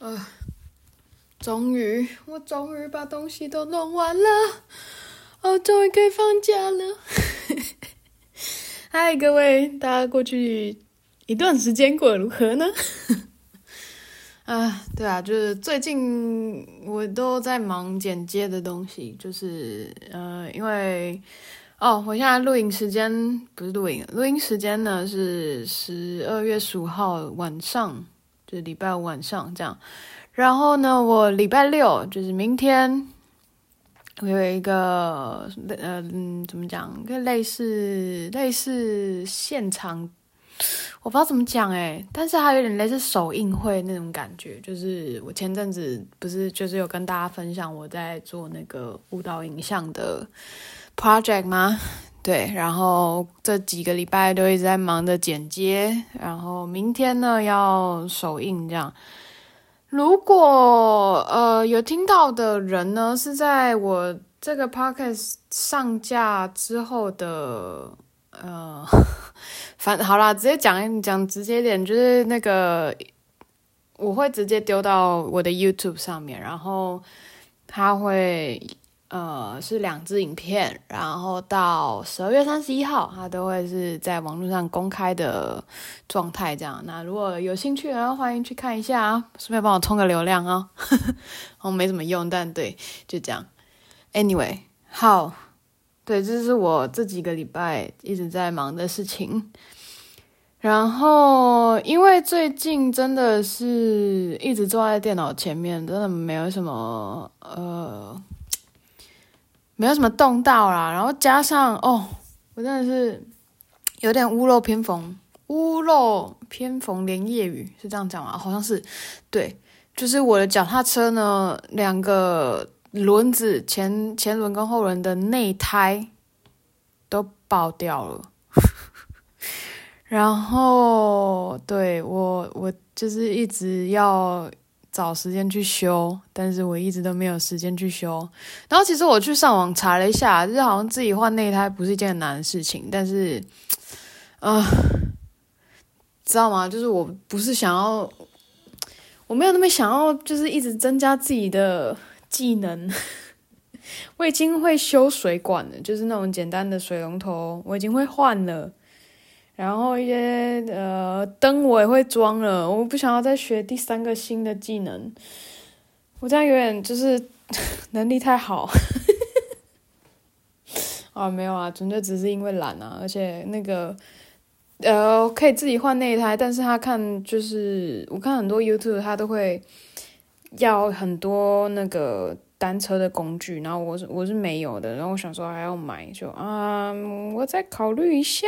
呃，终于，我终于把东西都弄完了，哦，终于可以放假了。嗨，各位，大家过去一段时间过得如何呢？啊，对啊，就是最近我都在忙剪接的东西，就是呃，因为哦，我现在录音时间不是录音，录音时间呢是十二月十五号晚上。就是礼拜五晚上这样，然后呢，我礼拜六就是明天，我有一个呃嗯，怎么讲，一个类似类似现场，我不知道怎么讲诶，但是还有点类似首映会那种感觉。就是我前阵子不是就是有跟大家分享我在做那个舞蹈影像的 project 吗？对，然后这几个礼拜都一直在忙着剪接，然后明天呢要首映这样。如果呃有听到的人呢，是在我这个 podcast 上架之后的呃，反好啦，直接讲讲直接点，就是那个我会直接丢到我的 YouTube 上面，然后他会。呃，是两支影片，然后到十二月三十一号，它都会是在网络上公开的状态，这样。那如果有兴趣的话，欢迎去看一下啊，顺便帮我充个流量啊。我 没怎么用，但对，就这样。Anyway，好，对，这是我这几个礼拜一直在忙的事情。然后，因为最近真的是一直坐在电脑前面，真的没有什么呃。没有什么动到啦，然后加上哦，我真的是有点屋漏偏逢，屋漏偏逢连夜雨，是这样讲吗？好像是，对，就是我的脚踏车呢，两个轮子前前轮跟后轮的内胎都爆掉了，然后对我我就是一直要。找时间去修，但是我一直都没有时间去修。然后其实我去上网查了一下，就是好像自己换内胎不是一件很难的事情，但是，呃，知道吗？就是我不是想要，我没有那么想要，就是一直增加自己的技能。我已经会修水管了，就是那种简单的水龙头，我已经会换了。然后一些呃灯我也会装了，我不想要再学第三个新的技能，我这样有点就是 能力太好，啊没有啊，纯粹只是因为懒啊，而且那个呃可以自己换内胎，但是他看就是我看很多 YouTube 他都会要很多那个单车的工具，然后我是我是没有的，然后我想说还要买，就啊我再考虑一下。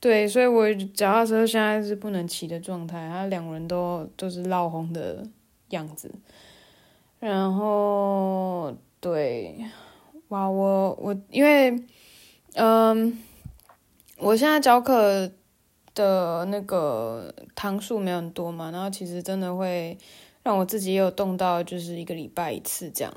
对，所以我脚踏车现在是不能骑的状态，它两轮都都是闹红的样子。然后，对，哇，我我因为，嗯，我现在教课的那个堂数没有很多嘛，然后其实真的会让我自己也有动到，就是一个礼拜一次这样。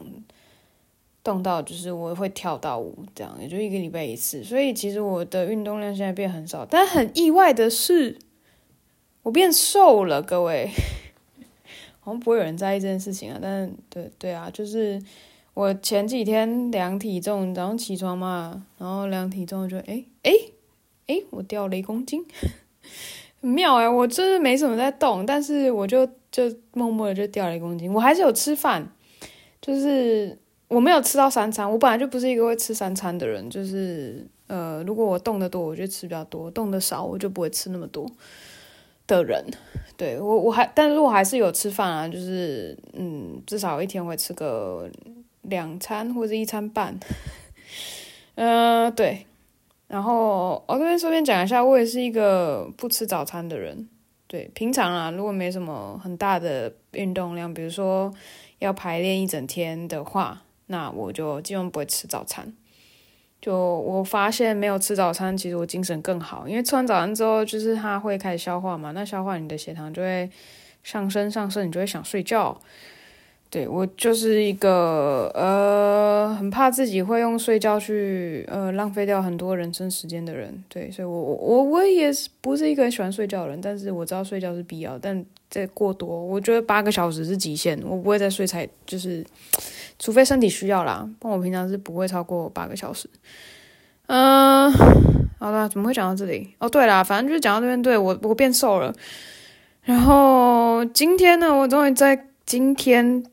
动到就是我会跳到舞，这样也就一个礼拜一次，所以其实我的运动量现在变很少。但很意外的是，我变瘦了，各位。好像不会有人在意这件事情啊，但对对啊，就是我前几天量体重，早上起床嘛，然后量体重就诶诶诶，我掉了一公斤，很妙哎、我真的没什么在动，但是我就就默默的就掉了一公斤。我还是有吃饭，就是。我没有吃到三餐，我本来就不是一个会吃三餐的人，就是呃，如果我动得多，我就吃比较多；动得少，我就不会吃那么多的人。对，我我还，但是我还是有吃饭啊，就是嗯，至少一天会吃个两餐或者一餐半。呃，对。然后我这边顺便讲一下，我也是一个不吃早餐的人。对，平常啊，如果没什么很大的运动量，比如说要排练一整天的话。那我就基本不会吃早餐。就我发现没有吃早餐，其实我精神更好，因为吃完早餐之后，就是它会开始消化嘛。那消化你的血糖就会上升上升，你就会想睡觉。对，我就是一个呃，很怕自己会用睡觉去呃浪费掉很多人生时间的人。对，所以我我我我也不是一个很喜欢睡觉的人，但是我知道睡觉是必要，但再过多，我觉得八个小时是极限，我不会再睡才就是，除非身体需要啦，不然我平常是不会超过八个小时。嗯，好了，怎么会讲到这里？哦，对啦，反正就是讲到这边，对，我我变瘦了。然后今天呢，我终于在今天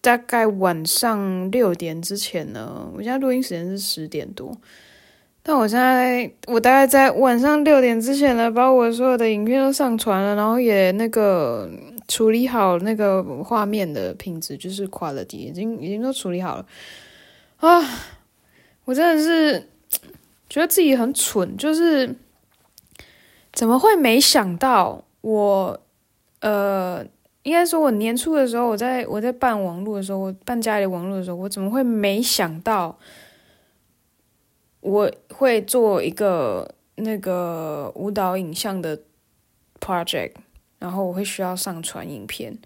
大概晚上六点之前呢，我现在录音时间是十点多。但我现在，我大概在晚上六点之前呢，把我所有的影片都上传了，然后也那个处理好那个画面的品质，就是 quality，已经已经都处理好了啊！我真的是 觉得自己很蠢，就是怎么会没想到我，呃，应该说我年初的时候，我在我在办网络的时候，我办家里网络的时候，我怎么会没想到？我会做一个那个舞蹈影像的 project，然后我会需要上传影片，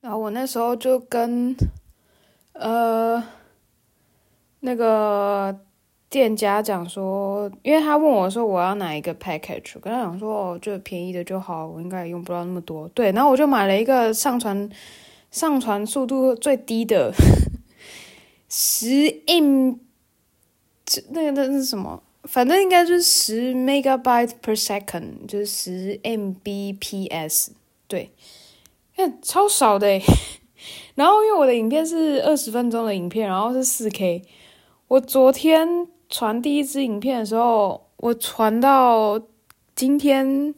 然后我那时候就跟呃那个店家讲说，因为他问我说我要哪一个 package，跟他讲说哦，就便宜的就好，我应该也用不到那么多，对，然后我就买了一个上传上传速度最低的 十 M。那个那是什么？反正应该就是十 megabyte per second，就是十 Mbps。对，看超少的。然后因为我的影片是二十分钟的影片，然后是四 K。我昨天传第一支影片的时候，我传到今天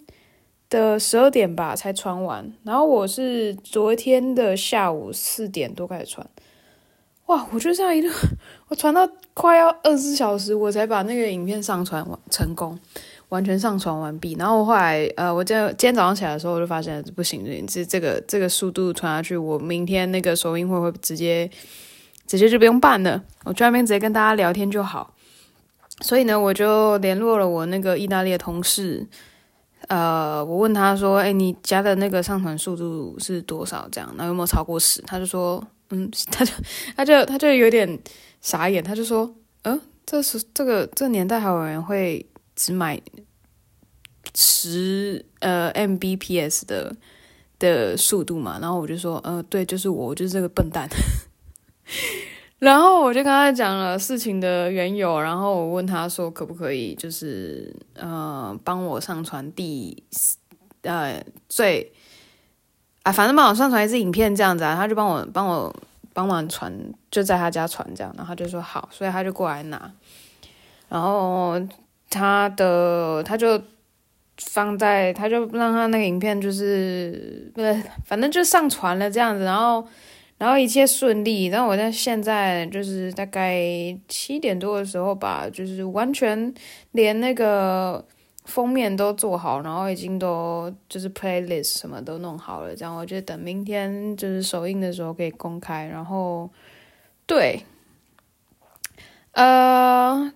的十二点吧才传完。然后我是昨天的下午四点多开始传。哇！我就这样一路，我传到快要二十四小时，我才把那个影片上传完成功，完全上传完毕。然后我后来，呃，我今今天早上起来的时候，我就发现不行，这这个这个速度传下去，我明天那个首映会会直接直接就不用办了，我去那边直接跟大家聊天就好。所以呢，我就联络了我那个意大利的同事，呃，我问他说：“哎，你家的那个上传速度是多少？这样，那有没有超过十？”他就说。嗯，他就他就他就有点傻眼，他就说：“嗯，这是这个这个年代还有人会只买十呃 Mbps 的的速度嘛？”然后我就说：“呃，对，就是我，我就是这个笨蛋。”然后我就跟他讲了事情的缘由，然后我问他说：“可不可以就是呃帮我上传第呃最。”啊，反正帮我上传一支影片这样子啊，他就帮我帮我帮忙传，就在他家传这样，然后他就说好，所以他就过来拿，然后他的他就放在，他就让他那个影片就是不是，反正就上传了这样子，然后然后一切顺利，然后我在现在就是大概七点多的时候吧，就是完全连那个。封面都做好，然后已经都就是 playlist 什么都弄好了，这样我就等明天就是首映的时候可以公开。然后，对，呃，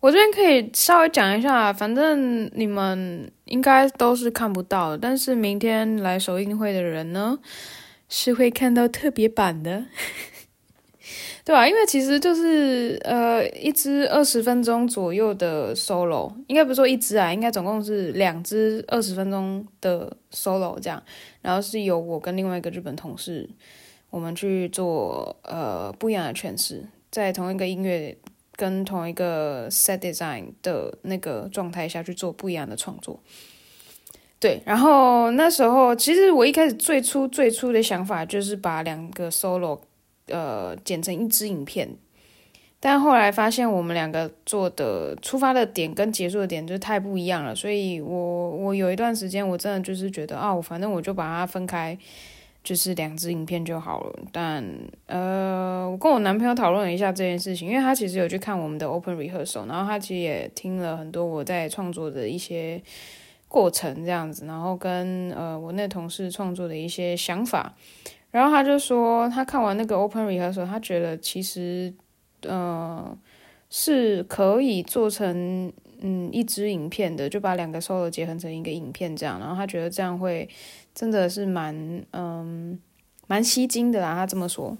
我这边可以稍微讲一下，反正你们应该都是看不到，但是明天来首映会的人呢，是会看到特别版的。对吧？因为其实就是呃，一支二十分钟左右的 solo，应该不是说一支啊，应该总共是两支二十分钟的 solo 这样。然后是由我跟另外一个日本同事，我们去做呃不一样的诠释，在同一个音乐跟同一个 set design 的那个状态下去做不一样的创作。对，然后那时候其实我一开始最初最初的想法就是把两个 solo。呃，剪成一支影片，但后来发现我们两个做的出发的点跟结束的点就太不一样了，所以我我有一段时间我真的就是觉得啊，反正我就把它分开，就是两支影片就好了。但呃，我跟我男朋友讨论了一下这件事情，因为他其实有去看我们的 open rehearsal，然后他其实也听了很多我在创作的一些过程这样子，然后跟呃我那同事创作的一些想法。然后他就说，他看完那个 open rehearsal，他觉得其实，呃，是可以做成嗯一支影片的，就把两个 solo 结合成一个影片这样。然后他觉得这样会真的是蛮嗯蛮吸睛的啦，他这么说。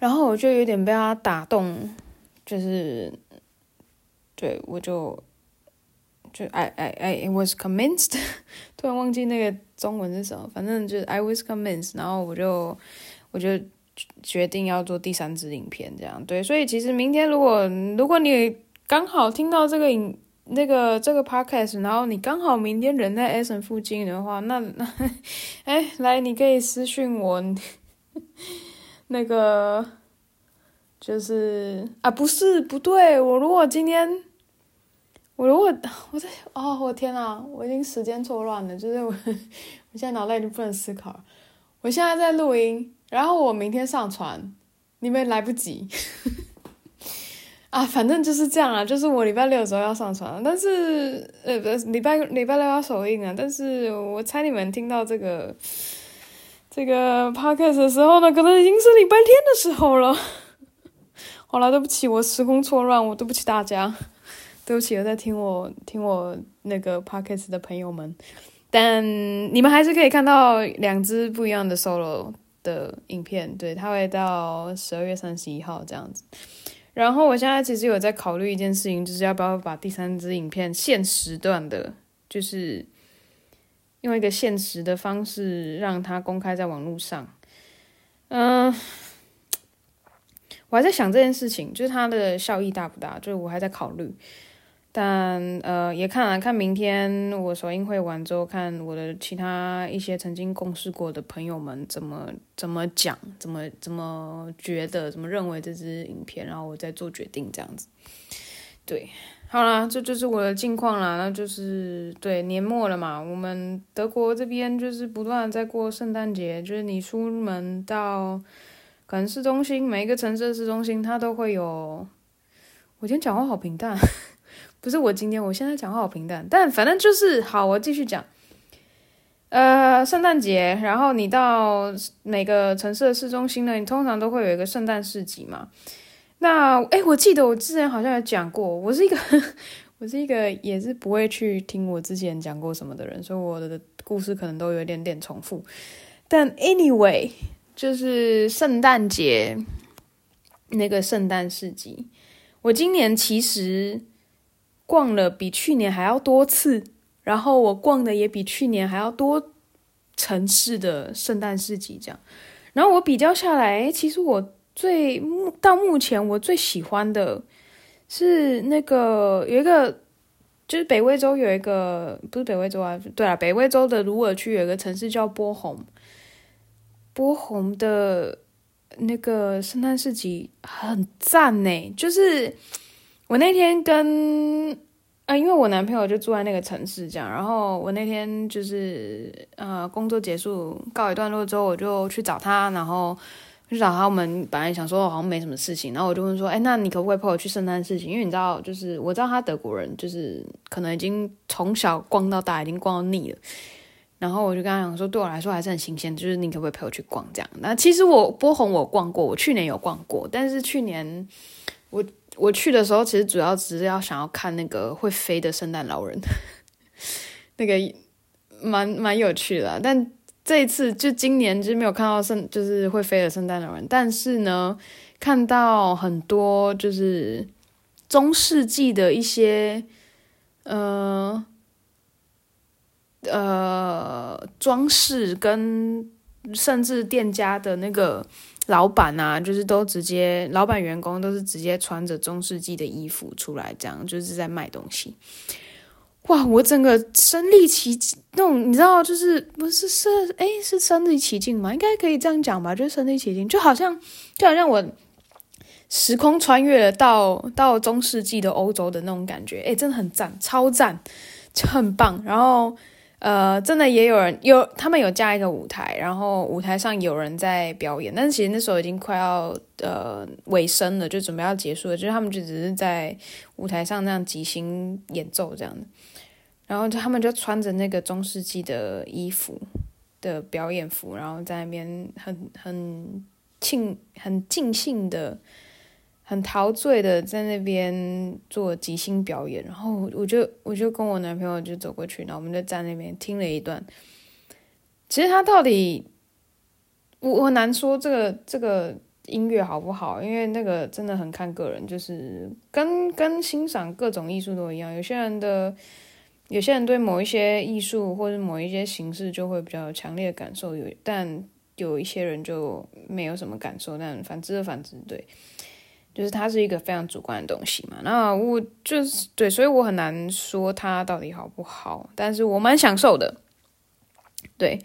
然后我就有点被他打动，就是对我就就 I I I was convinced，突然忘记那个中文是什么，反正就 I was convinced，然后我就我就决定要做第三支影片，这样对，所以其实明天如果如果你刚好听到这个影那个这个 podcast，然后你刚好明天人在 Essen 附近的话，那那哎来你可以私信我，那个就是啊不是不对，我如果今天。我如果 我在哦，我天呐，我已经时间错乱了，就是我 我现在脑袋已经不能思考了。我现在在录音，然后我明天上传，你们来不及 啊，反正就是这样啊，就是我礼拜六的时候要上传，但是呃不礼拜礼拜六要首映啊，但是我猜你们听到这个这个 podcast 的时候呢，可能已经是礼拜天的时候了。好了，对不起，我时空错乱，我对不起大家。对不起，有在听我听我那个 podcast 的朋友们，但你们还是可以看到两支不一样的 solo 的影片，对，它会到十二月三十一号这样子。然后我现在其实有在考虑一件事情，就是要不要把第三支影片限时段的，就是用一个限时的方式让它公开在网络上。嗯、我还在想这件事情，就是它的效益大不大，就是我还在考虑。但呃，也看了看明天我首映会完之后，看我的其他一些曾经共事过的朋友们怎么怎么讲，怎么怎么觉得，怎么认为这支影片，然后我再做决定这样子。对，好啦，这就是我的近况啦。那就是对年末了嘛，我们德国这边就是不断在过圣诞节，就是你出门到可能市中心，每一个城市的市中心，它都会有。我今天讲话好平淡。不是我今天，我现在讲话好平淡，但反正就是好，我继续讲。呃，圣诞节，然后你到每个城市的市中心呢，你通常都会有一个圣诞市集嘛。那诶，我记得我之前好像有讲过，我是一个 我是一个也是不会去听我之前讲过什么的人，所以我的故事可能都有一点点重复。但 anyway，就是圣诞节那个圣诞市集，我今年其实。逛了比去年还要多次，然后我逛的也比去年还要多城市的圣诞市集这样，然后我比较下来，其实我最目到目前我最喜欢的是那个有一个，就是北威州有一个，不是北威州啊，对啊，北威州的鲁尔区有一个城市叫波鸿，波鸿的那个圣诞市集很赞呢，就是。我那天跟啊、因为我男朋友就住在那个城市，这样，然后我那天就是呃，工作结束告一段落之后，我就去找他，然后去找他。我们本来想说好像没什么事情，然后我就问说，哎，那你可不可以陪我去圣诞事情？因为你知道，就是我知道他德国人，就是可能已经从小逛到大，已经逛到腻了。然后我就跟他讲说，对我来说还是很新鲜，就是你可不可以陪我去逛这样？那其实我波鸿我逛过，我去年有逛过，但是去年我。我去的时候，其实主要只是要想要看那个会飞的圣诞老人，那个蛮蛮有趣的。但这一次就今年就没有看到圣，就是会飞的圣诞老人。但是呢，看到很多就是中世纪的一些呃呃装饰，跟甚至店家的那个。老板啊，就是都直接，老板员工都是直接穿着中世纪的衣服出来，这样就是在卖东西。哇，我整个身临其境，那种你知道，就是不是是哎，是身临其境吗？应该可以这样讲吧，就是身临其境，就好像就好像我时空穿越了到到中世纪的欧洲的那种感觉，哎，真的很赞，超赞，就很棒，然后。呃，真的也有人有，他们有加一个舞台，然后舞台上有人在表演，但是其实那时候已经快要呃尾声了，就准备要结束了，就是他们就只是在舞台上那样即兴演奏这样，然后他们就穿着那个中世纪的衣服的表演服，然后在那边很很庆很尽兴的。很陶醉的在那边做即兴表演，然后我就我就跟我男朋友就走过去，然后我们就在那边听了一段。其实他到底，我我难说这个这个音乐好不好，因为那个真的很看个人，就是跟跟欣赏各种艺术都一样，有些人的有些人对某一些艺术或者某一些形式就会比较有强烈的感受，有但有一些人就没有什么感受，但反之反之，对，就是它是一个非常主观的东西嘛。那我就是对，所以我很难说它到底好不好，但是我蛮享受的，对，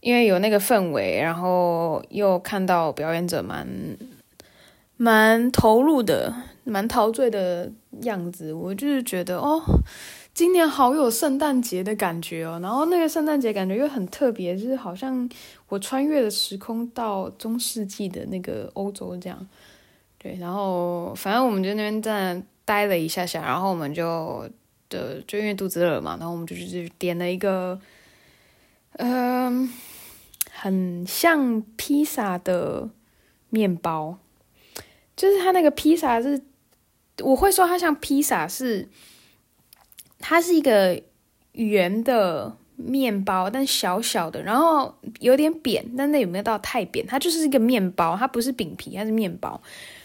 因为有那个氛围，然后又看到表演者蛮蛮投入的。蛮陶醉的样子，我就是觉得哦，今年好有圣诞节的感觉哦。然后那个圣诞节感觉又很特别，就是好像我穿越了时空到中世纪的那个欧洲这样。对，然后反正我们就那边在待了一下下，然后我们就的就因为肚子饿嘛，然后我们就去点了一个，嗯、很像披萨的面包，就是它那个披萨是。我会说它像披萨，是它是一个圆的面包，但小小的，然后有点扁，但那有没有到太扁？它就是一个面包，它不是饼皮，它是面包。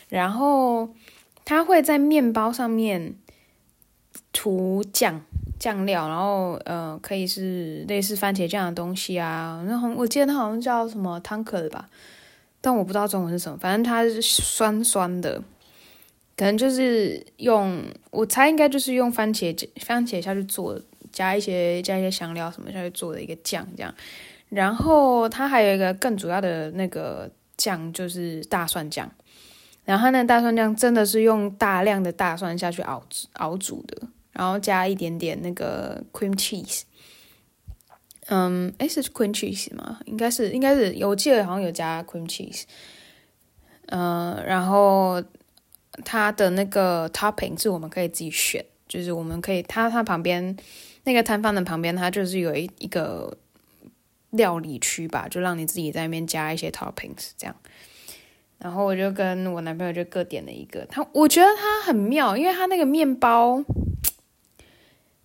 然后它会在面包上面涂酱酱料，然后呃，可以是类似番茄酱的东西啊。然后我记得它好像叫什么汤可的吧，但我不知道中文是什么，反正它是酸酸的。可能就是用，我猜应该就是用番茄番茄下去做，加一些加一些香料什么下去做的一个酱这样。然后它还有一个更主要的那个酱就是大蒜酱，然后它那个大蒜酱真的是用大量的大蒜下去熬熬煮的，然后加一点点那个 cream cheese。嗯，诶，是 cream cheese 吗？应该是，应该是，我记得好像有加 cream cheese。嗯，然后。它的那个 topping 是我们可以自己选，就是我们可以，它它旁边那个摊贩的旁边，它就是有一一个料理区吧，就让你自己在那边加一些 toppings 这样。然后我就跟我男朋友就各点了一个，他我觉得他很妙，因为他那个面包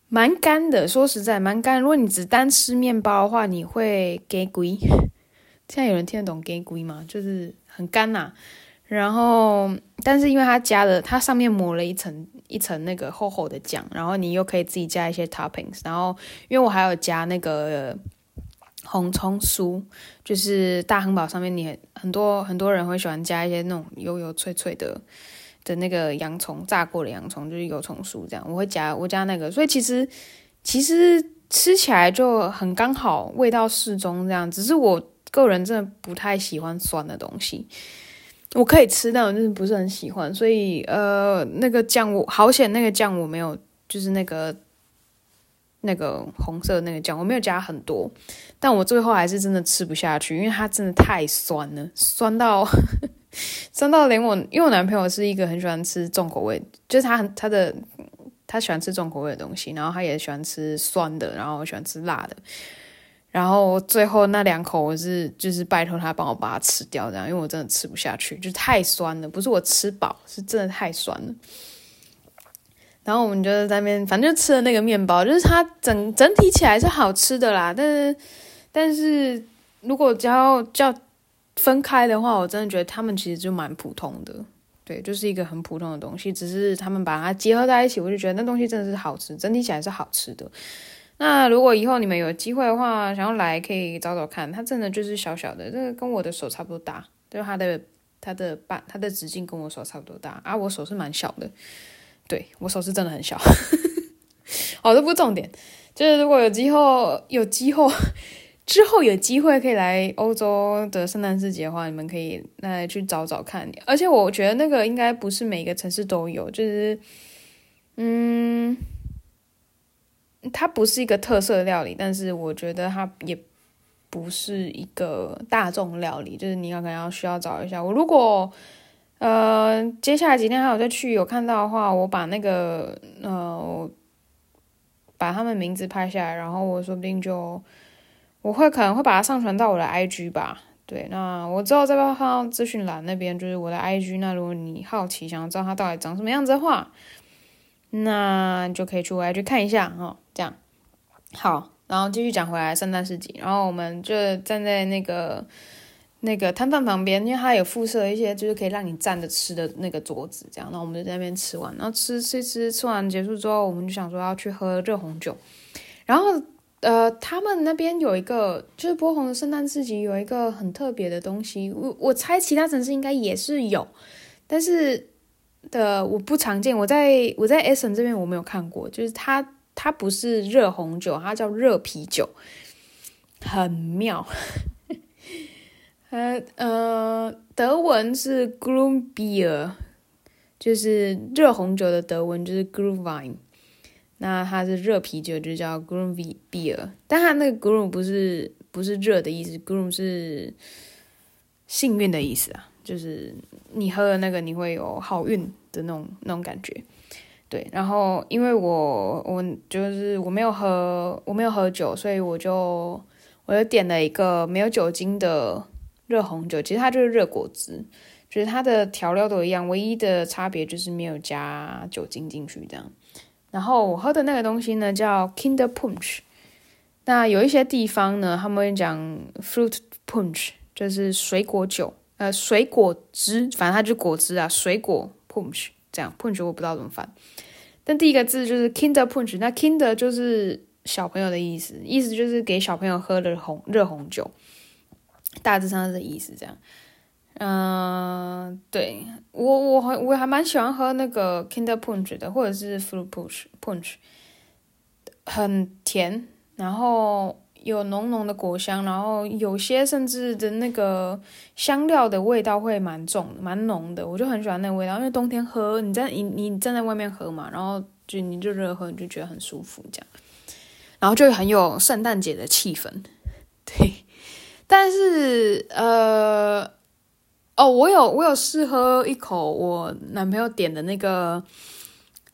蛮干的，说实在蛮干。如果你只单吃面包的话，你会给龟。现在有人听得懂给龟吗？就是很干呐、啊。然后，但是因为它加了，它上面抹了一层一层那个厚厚的酱，然后你又可以自己加一些 toppings。然后，因为我还有加那个红葱酥，就是大汉堡上面，你很，很多很多人会喜欢加一些那种油油脆脆的的那个洋葱，炸过的洋葱，就是油葱酥这样。我会加我加那个，所以其实其实吃起来就很刚好，味道适中这样。只是我个人真的不太喜欢酸的东西。我可以吃，但我就是不是很喜欢，所以呃，那个酱我好险，那个酱我没有，就是那个那个红色的那个酱我没有加很多，但我最后还是真的吃不下去，因为它真的太酸了，酸到 酸到连我，因为我男朋友是一个很喜欢吃重口味，就是他很他的他喜欢吃重口味的东西，然后他也喜欢吃酸的，然后喜欢吃辣的。然后最后那两口我是就是拜托他帮我把它吃掉，这样，因为我真的吃不下去，就太酸了，不是我吃饱，是真的太酸了。然后我们就在那边，反正就吃了那个面包，就是它整整体起来是好吃的啦，但是但是如果只要叫分开的话，我真的觉得他们其实就蛮普通的，对，就是一个很普通的东西，只是他们把它结合在一起，我就觉得那东西真的是好吃，整体起来是好吃的。那如果以后你们有机会的话，想要来可以找找看，它真的就是小小的，这个跟我的手差不多大，就是它的它的半它的直径跟我手差不多大啊，我手是蛮小的，对，我手是真的很小。好，这不是重点，就是如果有机会有机会之后有机会可以来欧洲的圣诞市集的话，你们可以来去找找看，而且我觉得那个应该不是每个城市都有，就是嗯。它不是一个特色料理，但是我觉得它也不是一个大众料理，就是你可能要需要找一下。我如果呃接下来几天还有再去有看到的话，我把那个呃把他们名字拍下来，然后我说不定就我会可能会把它上传到我的 IG 吧。对，那我之后再放到资讯栏那边，就是我的 IG。那如果你好奇想要知道它到底长什么样子的话，那就可以去我 IG 看一下哦。这样好，然后继续讲回来圣诞市集，然后我们就站在那个那个摊贩旁边，因为它有附设一些就是可以让你站着吃的那个桌子，这样，然后我们就在那边吃完，然后吃吃吃，吃完结束之后，我们就想说要去喝热红酒，然后呃，他们那边有一个就是波鸿的圣诞市集有一个很特别的东西，我我猜其他城市应该也是有，但是的我不常见，我在我在 Essen 这边我没有看过，就是它它不是热红酒，它叫热啤酒。很妙，呃呃，德文是 Glühwein，就是热红酒的德文就是 Glühwein，那它是热啤酒就叫 Glühwein，但它那个 Glüh 不是不是热的意思，Glüh 是幸运的意思啊，就是你喝了那个你会有好运的那种那种感觉。对，然后因为我我就是我没有喝我没有喝酒，所以我就。我就点了一个没有酒精的热红酒，其实它就是热果汁，就是它的调料都一样，唯一的差别就是没有加酒精进去这样。然后我喝的那个东西呢叫 Kinder Punch，那有一些地方呢他们会讲 Fruit Punch，就是水果酒，呃，水果汁，反正它就果汁啊，水果 Punch 这样，Punch 我不知道怎么翻，但第一个字就是 Kinder Punch，那 Kinder 就是。小朋友的意思，意思就是给小朋友喝的红热红酒，大致上是意思。这样，嗯、对我我还我还蛮喜欢喝那个 Kinder Punch 的，或者是 Fruit Punch Punch，很甜，然后有浓浓的果香，然后有些甚至的那个香料的味道会蛮重、蛮浓的，我就很喜欢那个味道。因为冬天喝，你在你你站在外面喝嘛，然后就你就热喝，你就觉得很舒服，这样。然后就很有圣诞节的气氛，对。但是呃，哦，我有我有试喝一口我男朋友点的那个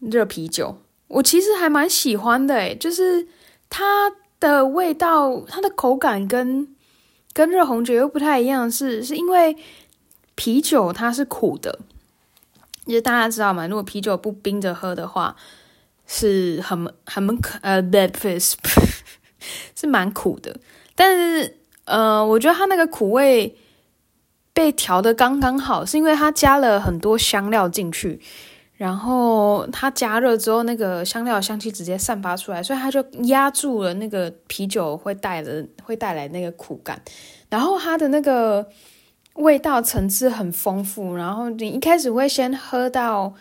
热啤酒，我其实还蛮喜欢的，诶，就是它的味道，它的口感跟跟热红酒又不太一样，是是因为啤酒它是苦的，就是大家知道嘛？如果啤酒不冰着喝的话。是很很可呃，bad face 是蛮苦的，但是呃，我觉得它那个苦味被调的刚刚好，是因为它加了很多香料进去，然后它加热之后，那个香料香气直接散发出来，所以它就压住了那个啤酒会带的会带来那个苦感，然后它的那个味道层次很丰富，然后你一开始会先喝到。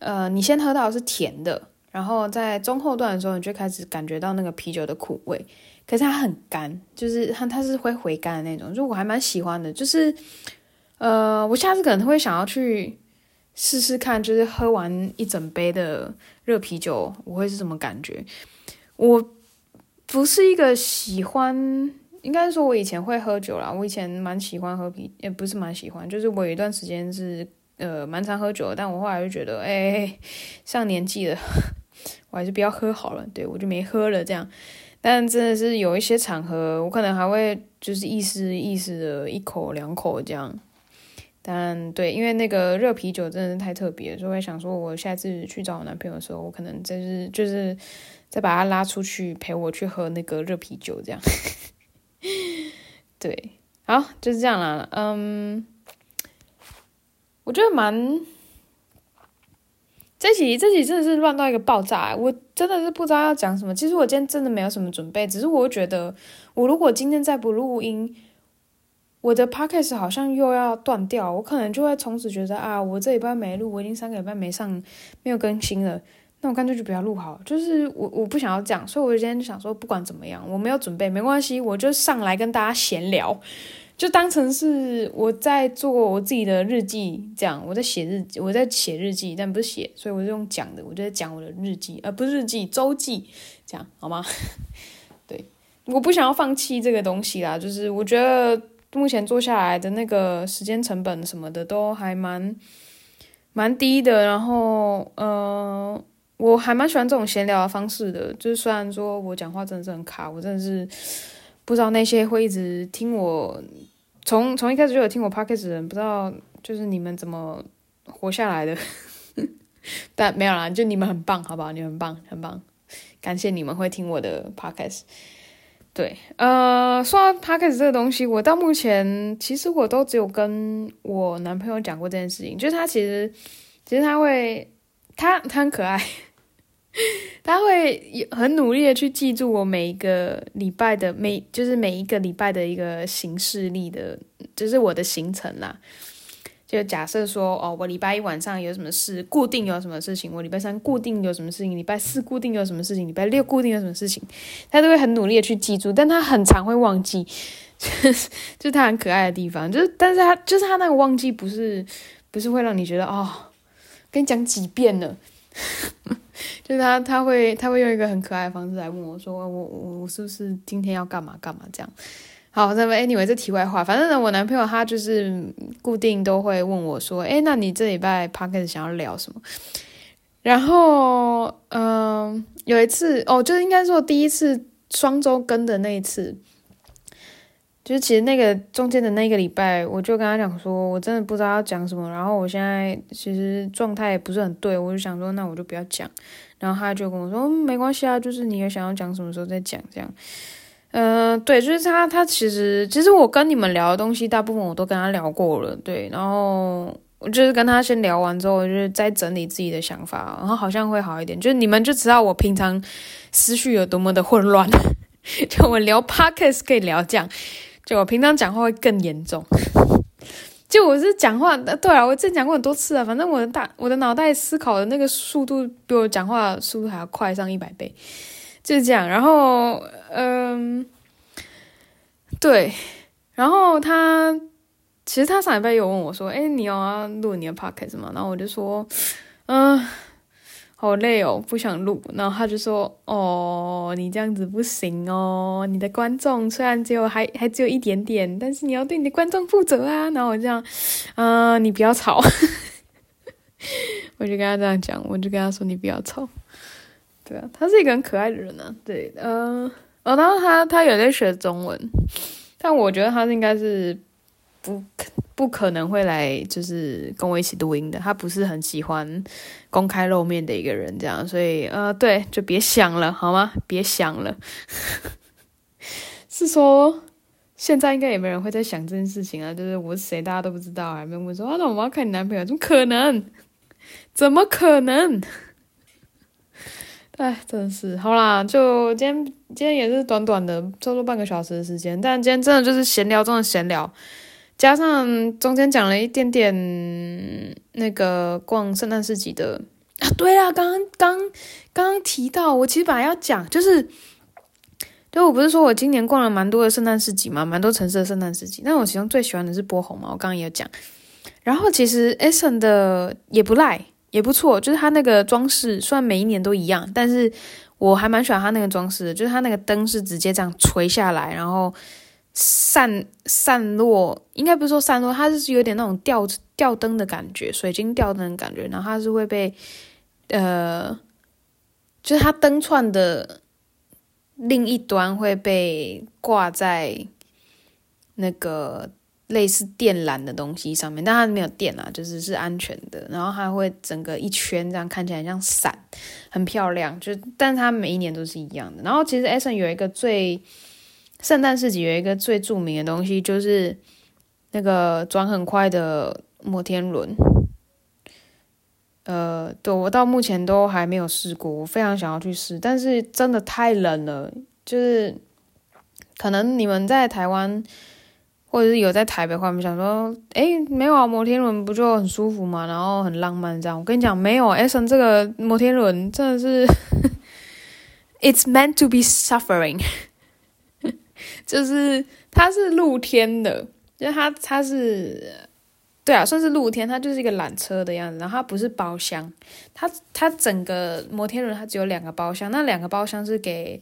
呃，你先喝到是甜的，然后在中后段的时候，你就开始感觉到那个啤酒的苦味，可是它很干，就是它它是会回甘的那种，就我还蛮喜欢的。就是呃，我下次可能会想要去试试看，就是喝完一整杯的热啤酒，我会是什么感觉？我不是一个喜欢，应该说我以前会喝酒啦，我以前蛮喜欢喝啤，也不是蛮喜欢，就是我有一段时间是。呃，蛮常喝酒，但我后来就觉得，哎、上年纪了，我还是不要喝好了。对，我就没喝了这样。但真的是有一些场合，我可能还会就是意思意思的一口两口这样。但对，因为那个热啤酒真的是太特别了，所以想说，我下次去找我男朋友的时候，我可能就是就是再把他拉出去陪我去喝那个热啤酒这样。对，好，就是这样啦。嗯。我觉得蛮，这集这集真的是乱到一个爆炸，我真的是不知道要讲什么。其实我今天真的没有什么准备，只是我觉得，我如果今天再不录音，我的 podcast 好像又要断掉，我可能就会从此觉得啊，我这礼拜没录，我已经三个礼拜没上，没有更新了，那我干脆就不要录好。就是我我不想要这样，所以我今天就想说，不管怎么样，我没有准备没关系，我就上来跟大家闲聊。就当成是我在做我自己的日记，这样我在写日记，我在写日记，但不是写，所以我是用讲的，我就在讲我的日记，而不是日记，周记，这样好吗？对，我不想要放弃这个东西啦，就是我觉得目前做下来的那个时间成本什么的都还蛮蛮低的，然后呃，我还蛮喜欢这种闲聊的方式的，就是虽然说我讲话真的是很卡，我真的是。不知道那些会一直听我，从从一开始就有听我 podcast 的人，不知道就是你们怎么活下来的，但没有啦，就你们很棒，好不好？你们很棒，很棒，感谢你们会听我的 podcast。对，呃，说到 Podcast 这个东西，我到目前其实我都只有跟我男朋友讲过这件事情，就是他其实其实他会，他他很可爱。他会很努力的去记住我每一个礼拜的每，就是每一个礼拜的一个行事历的，就是我的行程啦。就假设说，哦，我礼拜一晚上有什么事，固定有什么事情；我礼拜三固定有什么事情；礼拜四固定有什么事情；礼拜六固定有什么事情，他都会很努力的去记住，但他很常会忘记，就是就他很可爱的地方，就是但是他就是他那个忘记不是不是会让你觉得哦，跟你讲几遍了。就是他，他会，他会用一个很可爱的方式来问我说：“我，我，我是不是今天要干嘛干嘛？”这样。好，那么 anyway，这题外话，反正呢，我男朋友他就是固定都会问我说：“诶，那你这礼拜 podcast 想要聊什么？”然后，嗯、有一次哦，就是应该说第一次双周更的那一次。就是其实那个中间的那个礼拜，我就跟他讲说，我真的不知道要讲什么。然后我现在其实状态也不是很对，我就想说，那我就不要讲。然后他就跟我说，没关系啊，就是你也想要讲什么时候再讲这样。嗯、对，就是他，他其实其实我跟你们聊的东西，大部分我都跟他聊过了，对。然后我就是跟他先聊完之后，我就是在整理自己的想法，然后好像会好一点。就是你们就知道我平常思绪有多么的混乱，就我聊 Podcast 可以聊这样。就我平常讲话会更严重，就我是讲话，对啊，我之前讲过很多次啊，反正我的大我的脑袋思考的那个速度比我讲话速度还要快上一百倍，就是这样。然后，嗯，对，然后他其实他上礼拜有问我说：“哎，你要录你的 podcast 吗？”然后我就说：“嗯。”好累哦，不想录。然后他就说：“哦，你这样子不行哦，你的观众虽然只有还还只有一点点，但是你要对你的观众负责啊。”然后我这样，嗯、你不要吵。我就跟他这样讲，我就跟他说：“你不要吵。”对啊，他是一个很可爱的人呢、啊。对，嗯、哦，然后他他有在学中文，但我觉得他应该是不。不可能会来，就是跟我一起录音的。他不是很喜欢公开露面的一个人，这样，所以呃，对，就别想了，好吗？别想了。是说，现在应该也没人会在想这件事情啊。就是我是谁，大家都不知道，还没问说啊，那我要看你男朋友，怎么可能？怎么可能？哎，真的是，好啦，就今天，今天也是短短的，差不多半个小时的时间，但今天真的就是闲聊中的闲聊。加上中间讲了一点点那个逛圣诞市集的啊，对啊，刚刚刚刚提到，我其实本来要讲，就是，就我不是说我今年逛了蛮多的圣诞市集嘛，蛮多城市的圣诞市集，但我其中最喜欢的是波鸿嘛，我刚刚也有讲。然后其实 Essen 的也不赖，也不错，就是它那个装饰，虽然每一年都一样，但是我还蛮喜欢它那个装饰的，就是它那个灯是直接这样垂下来，然后。散散落，应该不是说散落，它就是有点那种吊吊灯的感觉，水晶吊灯的感觉。然后它是会被，呃，就是它灯串的另一端会被挂在那个类似电缆的东西上面，但它没有电啊，就是是安全的。然后它会整个一圈这样看起来像伞，很漂亮。就但是它每一年都是一样的。然后其实 Essen 有一个最。圣诞市集有一个最著名的东西，就是那个转很快的摩天轮。呃，对，我到目前都还没有试过，我非常想要去试，但是真的太冷了。就是可能你们在台湾，或者是有在台北话，你们想说，诶，没有啊，摩天轮不就很舒服吗？然后很浪漫这样。我跟你讲，没有，Essen 这个摩天轮真的是，It's meant to be suffering。就是它是露天的，就它它是，对啊，算是露天，它就是一个缆车的样子，然后它不是包厢，它它整个摩天轮它只有两个包厢，那两个包厢是给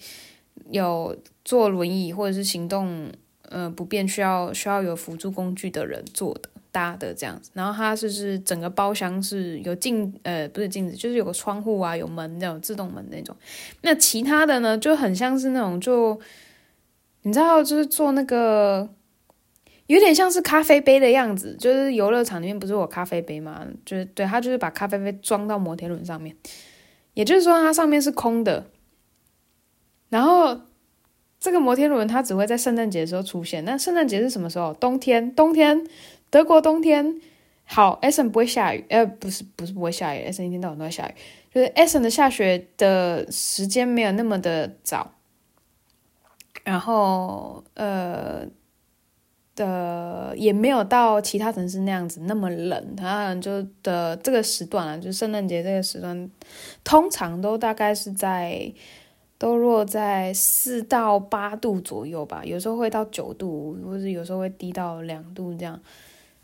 有坐轮椅或者是行动呃不便需要需要有辅助工具的人坐的搭的这样子，然后它就是整个包厢是有镜呃不是镜子，就是有个窗户啊有门那种自动门那种，那其他的呢就很像是那种就。你知道，就是做那个有点像是咖啡杯的样子，就是游乐场里面不是有咖啡杯吗？就是对，他就是把咖啡杯装到摩天轮上面，也就是说它上面是空的。然后这个摩天轮它只会在圣诞节的时候出现。那圣诞节是什么时候？冬天，冬天，德国冬天。好，Essen 不会下雨，呃，不是，不是不会下雨，Essen 一天到晚都在下雨。就是 Essen 的下雪的时间没有那么的早，然后呃的也没有到其他城市那样子那么冷。它就的这个时段啊，就圣诞节这个时段，通常都大概是在都落在四到八度左右吧，有时候会到九度，或者有时候会低到两度这样。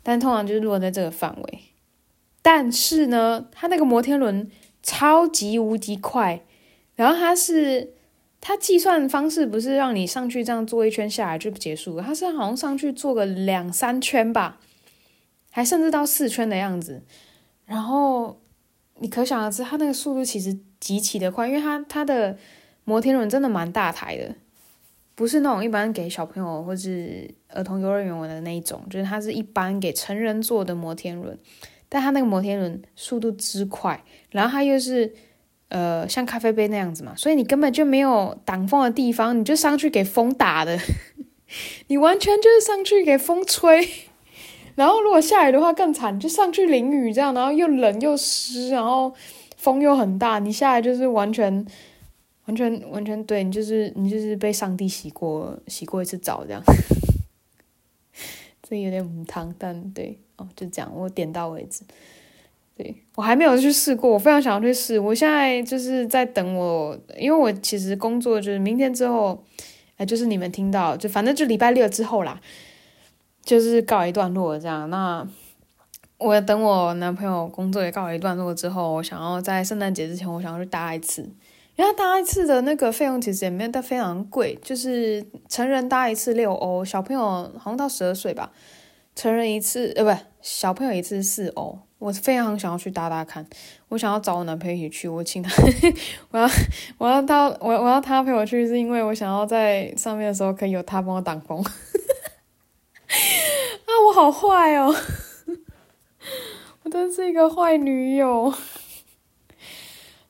但通常就是落在这个范围，但是呢，它那个摩天轮超级无敌快，然后它是它计算方式不是让你上去这样坐一圈下来就结束，它是好像上去坐个两三圈吧，还甚至到四圈的样子，然后你可想而知，它那个速度其实极其的快，因为它它的摩天轮真的蛮大台的。不是那种一般给小朋友或是儿童幼儿园玩的那一种，就是它是一般给成人坐的摩天轮，但它那个摩天轮速度之快，然后它又是呃像咖啡杯那样子嘛，所以你根本就没有挡风的地方，你就上去给风打的，你完全就是上去给风吹，然后如果下雨的话更惨，就上去淋雨这样，然后又冷又湿，然后风又很大，你下来就是完全。完全完全对，你就是你就是被上帝洗过洗过一次澡这样，这有点母汤，但对哦，就这样，我点到为止。对，我还没有去试过，我非常想要去试。我现在就是在等我，因为我其实工作就是明天之后，哎，就是你们听到，就反正就礼拜六之后啦，就是告一段落这样。那我等我男朋友工作也告一段落之后，我想要在圣诞节之前，我想要去搭一次。然后搭一次的那个费用其实也没有到非常贵，就是成人搭一次六欧，小朋友好像到十二岁吧，成人一次呃不，小朋友一次四欧。我非常想要去搭搭看，我想要找我男朋友一起去，我请他，我要我要他我我要他陪我去，是因为我想要在上面的时候可以有他帮我挡风。啊，我好坏哦，我真是一个坏女友，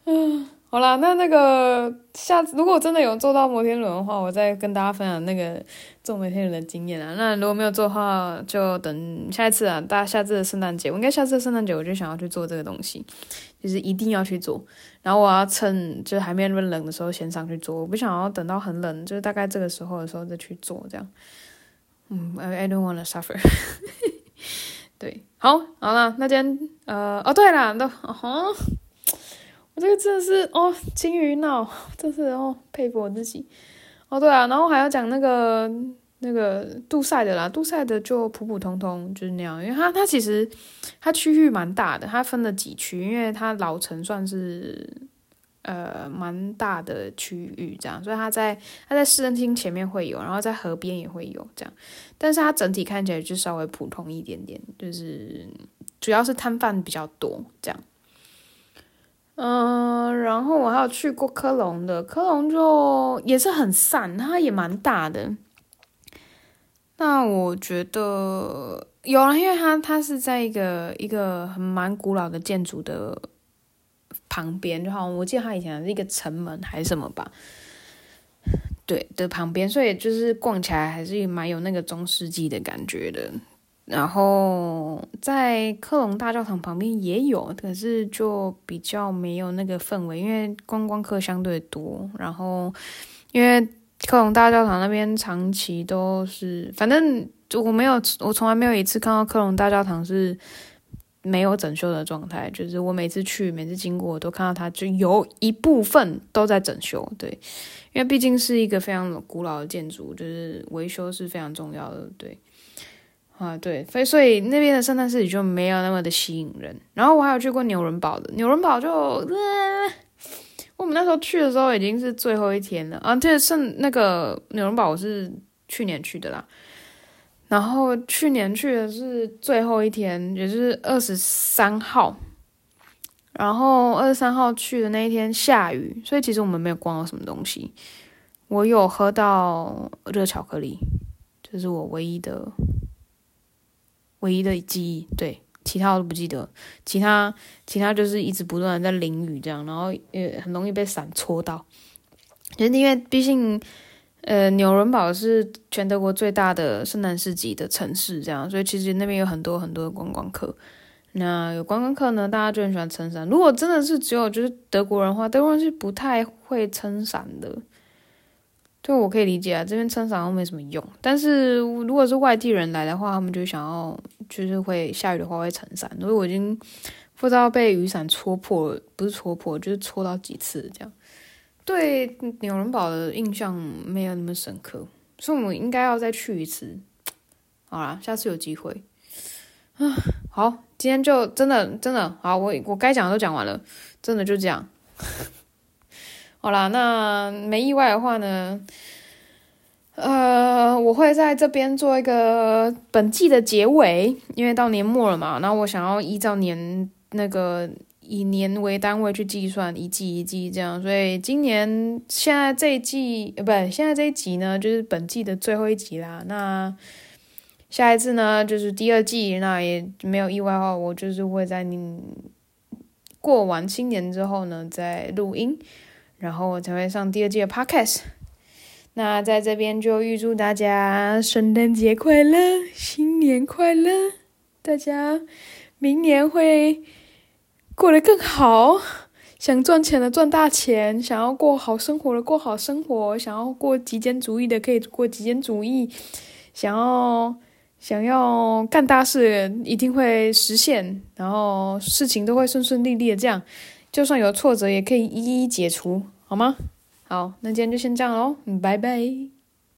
嗯。好啦，那那个下次如果真的有坐到摩天轮的话，我再跟大家分享那个做每天人的经验啊。那如果没有做的话，就等下一次啊，大家下次的圣诞节，我应该下次的圣诞节我就想要去做这个东西，就是一定要去做。然后我要趁就是还没那么冷的时候先上去做，我不想要等到很冷，就是大概这个时候的时候再去做这样。嗯，I don't wanna suffer。对，好，好了，那今天呃，哦对了，都哦。我这个真的是哦，金鱼脑，真是哦，佩服我自己。哦，对啊，然后还要讲那个那个杜塞的啦，杜塞的就普普通通，就是那样，因为它它其实它区域蛮大的，它分了几区，因为它老城算是呃蛮大的区域这样，所以它在它在市政厅前面会有，然后在河边也会有这样，但是它整体看起来就稍微普通一点点，就是主要是摊贩比较多这样。嗯、然后我还有去过科隆的，科隆就也是很散，它也蛮大的。那我觉得有啊，因为它它是在一个一个很蛮古老的建筑的旁边，就好像我记得它以前是一个城门还是什么吧，对的旁边，所以就是逛起来还是蛮有那个中世纪的感觉的。然后在科隆大教堂旁边也有，可是就比较没有那个氛围，因为观光客相对多。然后因为科隆大教堂那边长期都是，反正我没有，我从来没有一次看到科隆大教堂是没有整修的状态。就是我每次去，每次经过，我都看到它就有一部分都在整修。对，因为毕竟是一个非常古老的建筑，就是维修是非常重要的。对。啊，对，所以所以那边的圣诞市集就没有那么的吸引人。然后我还有去过纽伦堡的，纽伦堡就，呃，我们那时候去的时候已经是最后一天了啊。这圣那个纽伦堡我是去年去的啦，然后去年去的是最后一天，也就是二十三号。然后二十三号去的那一天下雨，所以其实我们没有逛到什么东西。我有喝到热巧克力，这是我唯一的。唯一的记忆，对，其他我都不记得。其他其他就是一直不断的在淋雨这样，然后也很容易被伞戳到。就是因为毕竟，呃，纽伦堡是全德国最大的圣诞市集的城市，这样，所以其实那边有很多很多的观光客。那有观光客呢，大家就很喜欢撑伞。如果真的是只有就是德国人的话，德国人是不太会撑伞的。对，我可以理解啊，这边撑伞都没什么用。但是如果是外地人来的话，他们就想要就是会下雨的话会撑伞。所以我已经不知道被雨伞戳破，不是戳破，就是戳到几次这样。对纽伦堡的印象没有那么深刻，所以我们应该要再去一次。好啦，下次有机会。啊，好，今天就真的真的好，我我该讲的都讲完了，真的就这样。好啦，那没意外的话呢，呃，我会在这边做一个本季的结尾，因为到年末了嘛，那我想要依照年那个以年为单位去计算一季一季这样，所以今年现在这一季呃，不，现在这一集呢，就是本季的最后一集啦，那。下一次呢，就是第二季，那也没有意外的话，我就是会在你过完新年之后呢，再录音，然后我才会上第二季的 podcast。那在这边就预祝大家圣诞节快乐，新年快乐，大家明年会过得更好。想赚钱的赚大钱，想要过好生活的过好生活，想要过极简主义的可以过极简主义，想要。想要干大事，一定会实现，然后事情都会顺顺利利的。这样，就算有挫折，也可以一一解除，好吗？好，那今天就先这样喽，拜拜。